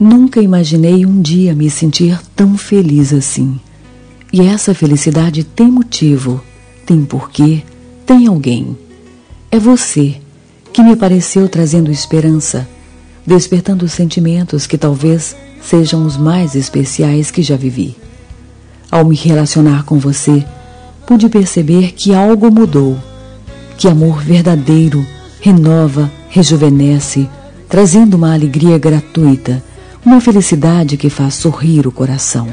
Nunca imaginei um dia me sentir tão feliz assim. E essa felicidade tem motivo, tem porquê, tem alguém. É você que me pareceu trazendo esperança, despertando sentimentos que talvez sejam os mais especiais que já vivi. Ao me relacionar com você, pude perceber que algo mudou, que amor verdadeiro renova, rejuvenesce, trazendo uma alegria gratuita, uma felicidade que faz sorrir o coração.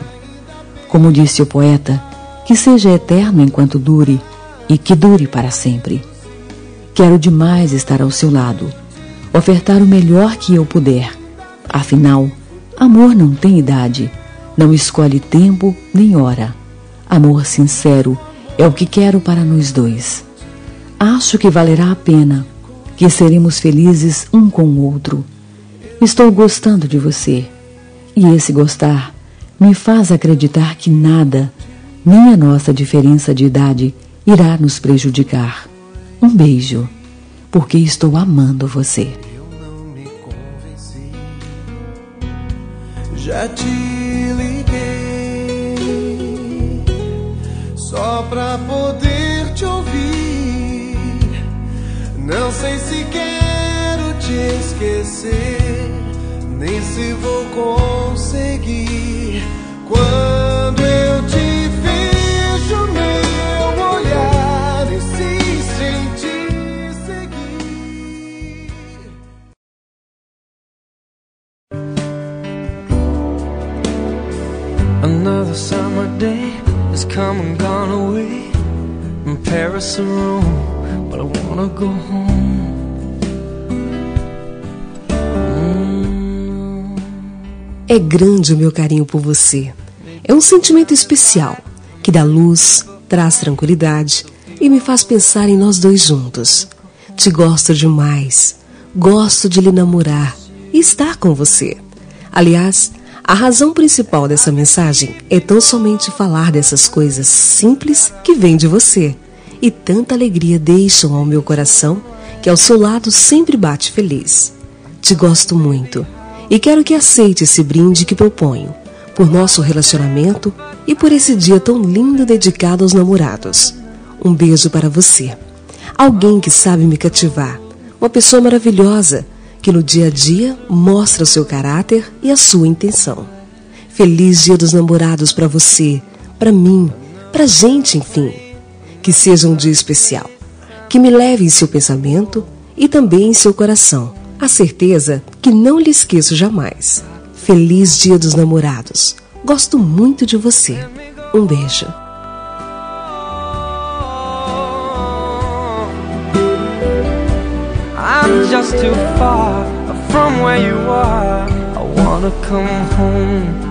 Como disse o poeta, que seja eterno enquanto dure e que dure para sempre. Quero demais estar ao seu lado, ofertar o melhor que eu puder. Afinal, amor não tem idade, não escolhe tempo nem hora. Amor sincero é o que quero para nós dois. Acho que valerá a pena, que seremos felizes um com o outro. Estou gostando de você, e esse gostar me faz acreditar que nada, nem a nossa diferença de idade, irá nos prejudicar. Um beijo, porque estou amando você. Eu não me convenci. Já te liguei só pra poder te ouvir. Não sei se quero te esquecer, nem se vou conseguir. Quando eu te vejo, meu olhar insiste em te seguir. Another summer day has come and gone away. From Paris to Rome, but I wanna go home. É grande o meu carinho por você. É um sentimento especial que dá luz, traz tranquilidade e me faz pensar em nós dois juntos. Te gosto demais. Gosto de lhe namorar e estar com você. Aliás, a razão principal dessa mensagem é tão somente falar dessas coisas simples que vêm de você e tanta alegria deixam ao meu coração que ao seu lado sempre bate feliz. Te gosto muito e quero que aceite esse brinde que proponho por nosso relacionamento e por esse dia tão lindo dedicado aos namorados. Um beijo para você. Alguém que sabe me cativar, uma pessoa maravilhosa que no dia a dia mostra o seu caráter e a sua intenção. Feliz Dia dos Namorados para você, para mim, para gente, enfim. Que seja um dia especial. Que me leve em seu pensamento e também em seu coração. A certeza que não lhe esqueço jamais. Feliz Dia dos Namorados. Gosto muito de você. Um beijo. I'm just too far from where you are. I wanna come home.